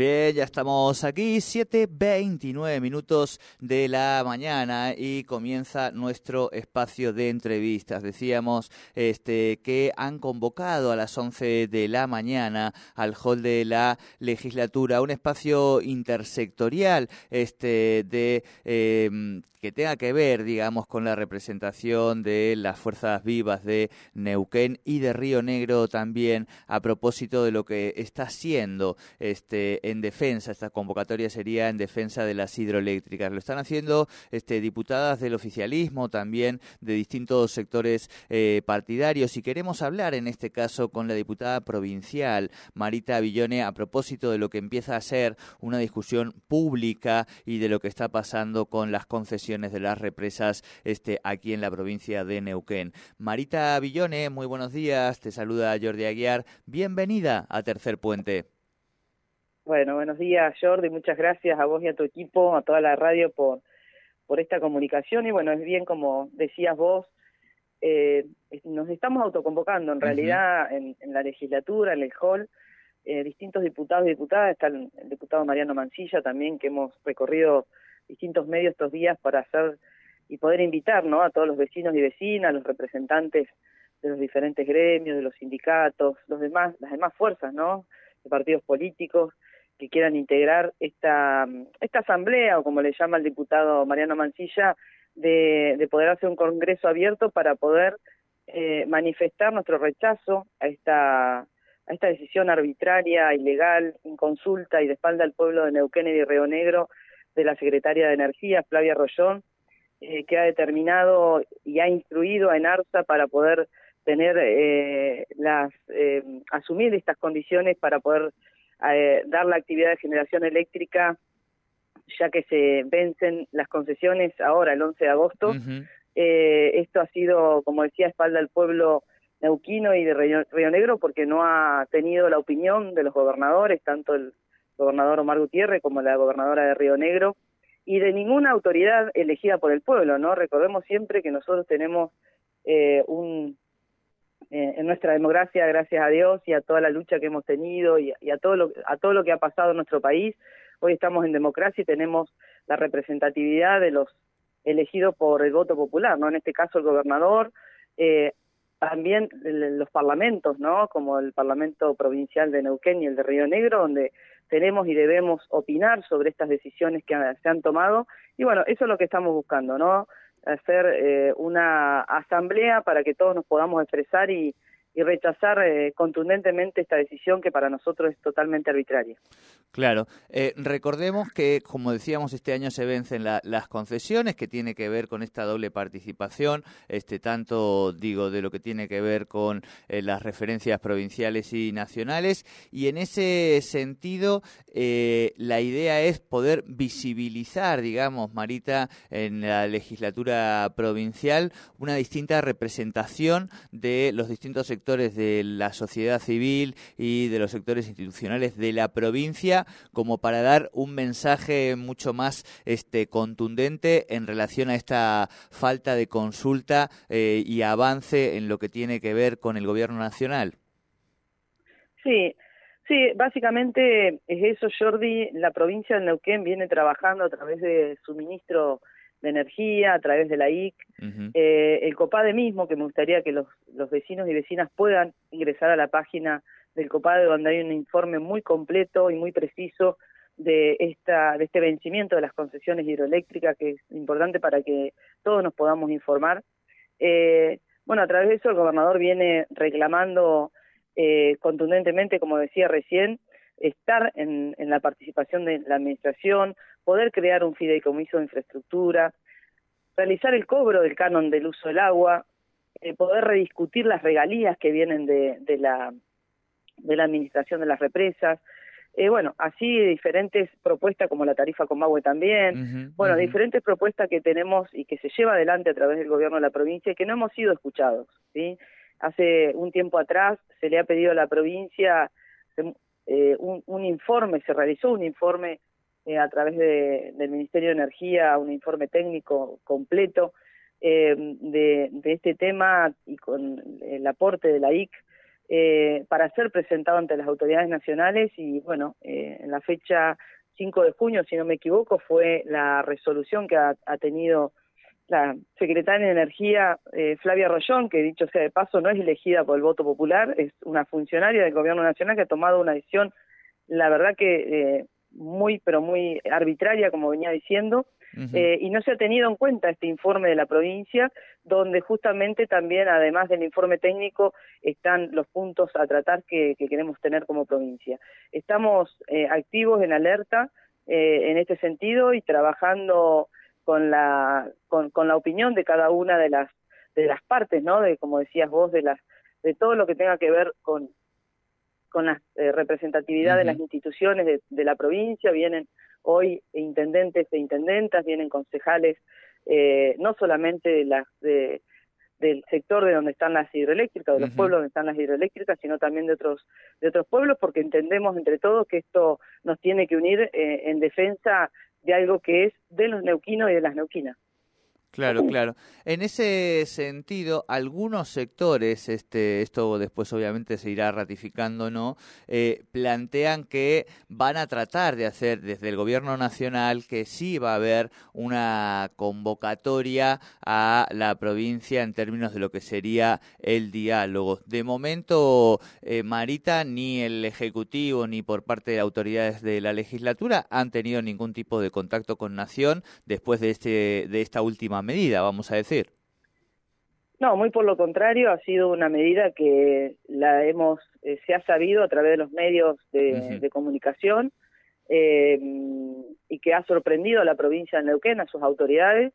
Ya estamos aquí, 7.29 minutos de la mañana y comienza nuestro espacio de entrevistas. Decíamos este, que han convocado a las 11 de la mañana al hall de la legislatura un espacio intersectorial este, de em, que tenga que ver, digamos, con la representación de las fuerzas vivas de Neuquén y de Río Negro también a propósito de lo que está haciendo este, en defensa, esta convocatoria sería en defensa de las hidroeléctricas. Lo están haciendo este, diputadas del oficialismo, también de distintos sectores eh, partidarios y queremos hablar en este caso con la diputada provincial Marita Villone a propósito de lo que empieza a ser una discusión pública y de lo que está pasando con las concesiones de las represas este, aquí en la provincia de Neuquén. Marita Villone, muy buenos días, te saluda Jordi Aguiar, bienvenida a Tercer Puente. Bueno, buenos días Jordi, muchas gracias a vos y a tu equipo, a toda la radio por, por esta comunicación. Y bueno, es bien como decías vos, eh, nos estamos autoconvocando en realidad en, la legislatura, en el hall, eh, distintos diputados y diputadas, está el, diputado Mariano Mancilla también que hemos recorrido distintos medios estos días para hacer y poder invitar ¿no? a todos los vecinos y vecinas, los representantes de los diferentes gremios, de los sindicatos, los demás, las demás fuerzas, ¿no? de partidos políticos que quieran integrar esta, esta asamblea, o como le llama el diputado Mariano Mancilla, de, de poder hacer un congreso abierto para poder eh, manifestar nuestro rechazo a esta, a esta decisión arbitraria, ilegal, inconsulta y de espalda al pueblo de Neuquén y de Río Negro de la Secretaria de Energía, Flavia Rollón, eh, que ha determinado y ha instruido a ENARSA para poder tener eh, las eh, asumir estas condiciones para poder dar la actividad de generación eléctrica ya que se vencen las concesiones ahora el 11 de agosto. Esto ha sido como decía espalda del pueblo neuquino y de Río Negro porque no ha tenido la opinión de los gobernadores tanto el gobernador Omar Gutiérrez como la gobernadora de Río Negro, y de ninguna autoridad elegida por el pueblo, ¿no? Recordemos siempre que nosotros tenemos eh, un, eh, en nuestra democracia, gracias a Dios y a toda la lucha que hemos tenido y, a, todo lo, a todo lo que ha pasado en nuestro país, hoy estamos en democracia y tenemos la representatividad de los elegidos por el voto popular, ¿no? En este caso el gobernador, eh, también los parlamentos, ¿no? Como el Parlamento Provincial de Neuquén y el de Río Negro, donde tenemos y debemos opinar sobre estas decisiones que se han tomado. Y bueno, eso es lo que estamos buscando, ¿no? Hacer eh, una asamblea para que todos nos podamos expresar y, y rechazar eh, contundentemente esta decisión que para nosotros es totalmente arbitraria. Claro. Eh, recordemos que, como decíamos, este año se vencen las concesiones, que tiene que ver con esta doble participación, este tanto, digo, de lo que tiene que ver con eh, las referencias provinciales y nacionales, y en ese sentido, la idea es poder visibilizar, digamos, Marita, en la legislatura provincial, una distinta representación de los distintos sectores sectores de la sociedad civil y de los sectores institucionales de la provincia como para dar un mensaje mucho más este contundente en relación a esta falta de consulta eh, y avance en lo que tiene que ver con el gobierno nacional. Sí, Sí, básicamente es eso, Jordi. La provincia de Neuquén viene trabajando a través de su ministro de energía, a través de la IC, eh, el COPADE mismo, que me gustaría que los, los vecinos y vecinas puedan ingresar a la página del COPADE, donde hay un informe muy completo y muy preciso de esta de este vencimiento de las concesiones hidroeléctricas, que es importante para que todos nos podamos informar. Eh, bueno, a través de eso el gobernador viene reclamando eh, contundentemente, como decía recién, estar en, en la participación de la administración, poder crear un fideicomiso de infraestructura, realizar el cobro del canon del uso del agua, eh, poder rediscutir las regalías que vienen de, de la de la administración de las represas, eh, bueno, así diferentes propuestas como la tarifa Comahue también, bueno, diferentes propuestas que tenemos y que se lleva adelante a través del gobierno de la provincia y que no hemos sido escuchados, ¿sí? Hace un tiempo atrás se le ha pedido a la provincia eh, un, informe, se realizó un informe eh, a través del Ministerio de Energía, un informe técnico completo de, de este tema y con el aporte de la IC eh, para ser presentado ante las autoridades nacionales y bueno, eh, en la fecha 5 de junio, si no me equivoco, fue la resolución que ha, tenido la secretaria de Energía eh, Flavia Rollón, que dicho sea de paso no es elegida por el voto popular, es una funcionaria del Gobierno Nacional que ha tomado una decisión, la verdad que eh, muy, pero muy arbitraria, como venía diciendo, eh, y no se ha tenido en cuenta este informe de la provincia, donde justamente también, además del informe técnico, están los puntos a tratar que, queremos tener como provincia. Estamos activos en alerta eh, en este sentido y trabajando con la, con, con la opinión de cada una de las, de las partes, ¿no? De, como decías vos, de las de todo lo que tenga que ver con, con la representatividad de las instituciones de, de, la provincia, vienen hoy intendentes e intendentas, vienen concejales, eh, no solamente las de, del sector de donde están las hidroeléctricas, de los pueblos donde están las hidroeléctricas, sino también de otros de otros pueblos, porque entendemos entre todos que esto nos tiene que unir eh, en defensa de algo que es de los neuquinos y de las neuquinas. Claro, claro. En ese sentido, algunos sectores, este, esto después obviamente se irá ratificando, ¿no? Eh, plantean que van a tratar de hacer desde el gobierno nacional que sí va a haber una convocatoria a la provincia en términos de lo que sería el diálogo. De momento, eh, Marita, ni el Ejecutivo ni por parte de autoridades de la legislatura han tenido ningún tipo de contacto con Nación después de, este, de esta última medida, vamos a decir. No, muy por lo contrario, ha sido una medida que la hemos, eh, se ha sabido a través de los medios de, comunicación eh, y que ha sorprendido a la provincia de Neuquén, a sus autoridades.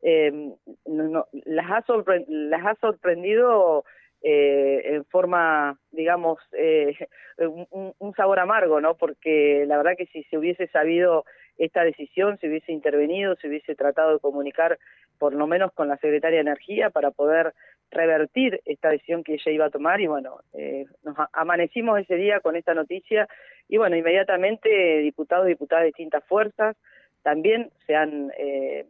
Eh, las, ha las ha sorprendido en forma, digamos, un, un, sabor amargo, ¿no? Porque la verdad que si se hubiese sabido esta decisión, se hubiese intervenido, se hubiese tratado de comunicar por lo menos con la secretaria de Energía para poder revertir esta decisión que ella iba a tomar. Y bueno, eh, nos amanecimos ese día con esta noticia y bueno, inmediatamente diputados y diputadas de distintas fuerzas también se han eh,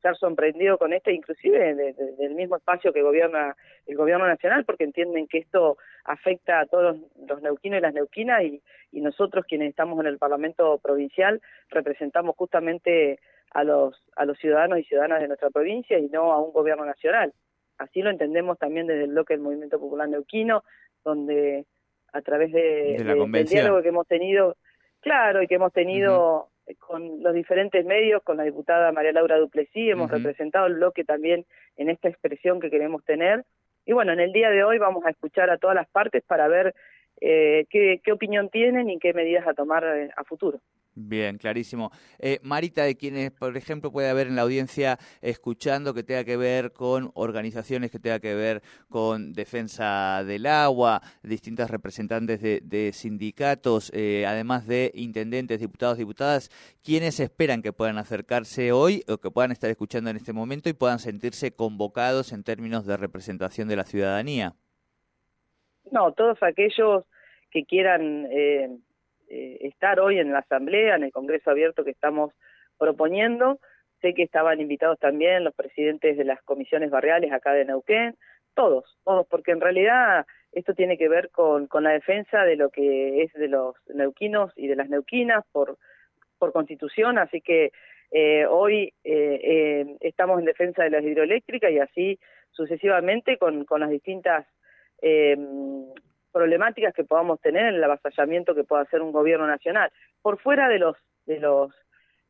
se sorprendido con esto, inclusive del mismo espacio que gobierna el gobierno nacional, porque entienden que esto afecta a todos los neuquinos y las neuquinas y, y nosotros quienes estamos en el Parlamento provincial representamos justamente a los a los ciudadanos y ciudadanas de nuestra provincia y no a un gobierno nacional. Así lo entendemos también desde el bloque del Movimiento Popular Neuquino, donde a través de, del diálogo que hemos tenido, claro, y que hemos tenido con los diferentes medios, con la diputada María Laura Duplessis, hemos representado el bloque también en esta expresión que queremos tener. Y bueno, en el día de hoy vamos a escuchar a todas las partes para ver eh, qué, opinión tienen y qué medidas a tomar eh, a futuro. Bien, clarísimo. Eh, Marita, de quienes, por ejemplo, puede haber en la audiencia escuchando que tenga que ver con organizaciones que tenga que ver con defensa del agua, distintas representantes de, sindicatos, eh, además de intendentes, diputados, diputadas, ¿quiénes esperan que puedan acercarse hoy o que puedan estar escuchando en este momento y puedan sentirse convocados en términos de representación de la ciudadanía? No, todos aquellos que quieran eh, eh, estar hoy en la Asamblea, en el Congreso Abierto que estamos proponiendo. Sé que estaban invitados también los presidentes de las comisiones barriales acá de Neuquén, todos, todos, porque en realidad esto tiene que ver con, con la defensa de lo que es de los neuquinos y de las neuquinas por, por constitución, así que eh, hoy eh, estamos en defensa de las hidroeléctricas y así sucesivamente con, con las distintas eh, problemáticas que podamos tener en el avasallamiento que pueda hacer un gobierno nacional, por fuera de los, de los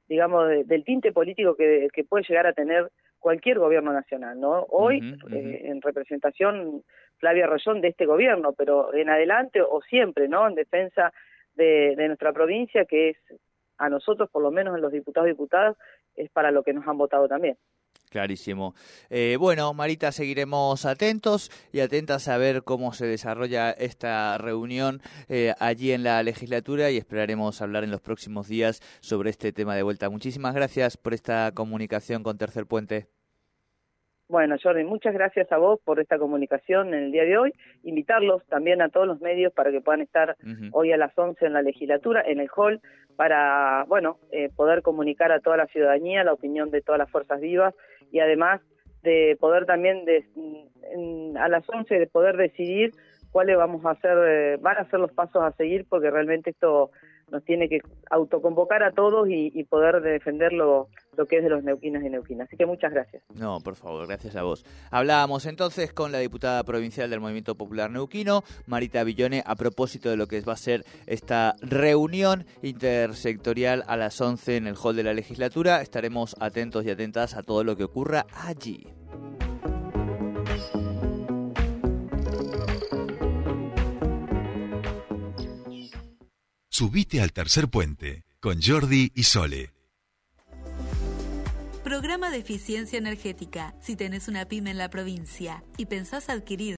digamos, del tinte político que, que, puede llegar a tener cualquier gobierno nacional, ¿no? Hoy, eh, en representación Flavia Rollón de este gobierno, pero en adelante o siempre, ¿no? En defensa de, de nuestra provincia, que es a nosotros, por lo menos en los diputados y diputadas, es para lo que nos han votado también. Clarísimo. Eh, bueno, Marita, seguiremos atentos y atentas a ver cómo se desarrolla esta reunión eh, allí en la legislatura y esperaremos hablar en los próximos días sobre este tema de vuelta. Muchísimas gracias por esta comunicación con Tercer Puente. Bueno, Jordi, muchas gracias a vos por esta comunicación en el día de hoy. Invitarlos también a todos los medios para que puedan estar hoy a las 11 en la legislatura, en el hall, para, bueno, eh, poder comunicar a toda la ciudadanía la opinión de todas las fuerzas vivas y además de poder también de, a las 11 de poder decidir cuáles vamos a hacer, eh, van a ser los pasos a seguir, porque realmente esto nos tiene que autoconvocar a todos y, poder defender lo, que es de los neuquinos y neuquinas. Así que muchas gracias. No, por favor, gracias a vos. Hablábamos entonces con la diputada provincial del Movimiento Popular Neuquino, Marita Villone, a propósito de lo que va a ser esta reunión intersectorial a las 11 en el hall de la legislatura. Estaremos atentos y atentas a todo lo que ocurra allí. Subite al tercer puente con Jordi y Sole. Programa de eficiencia energética. Si tenés una pyme en la provincia y pensás adquirir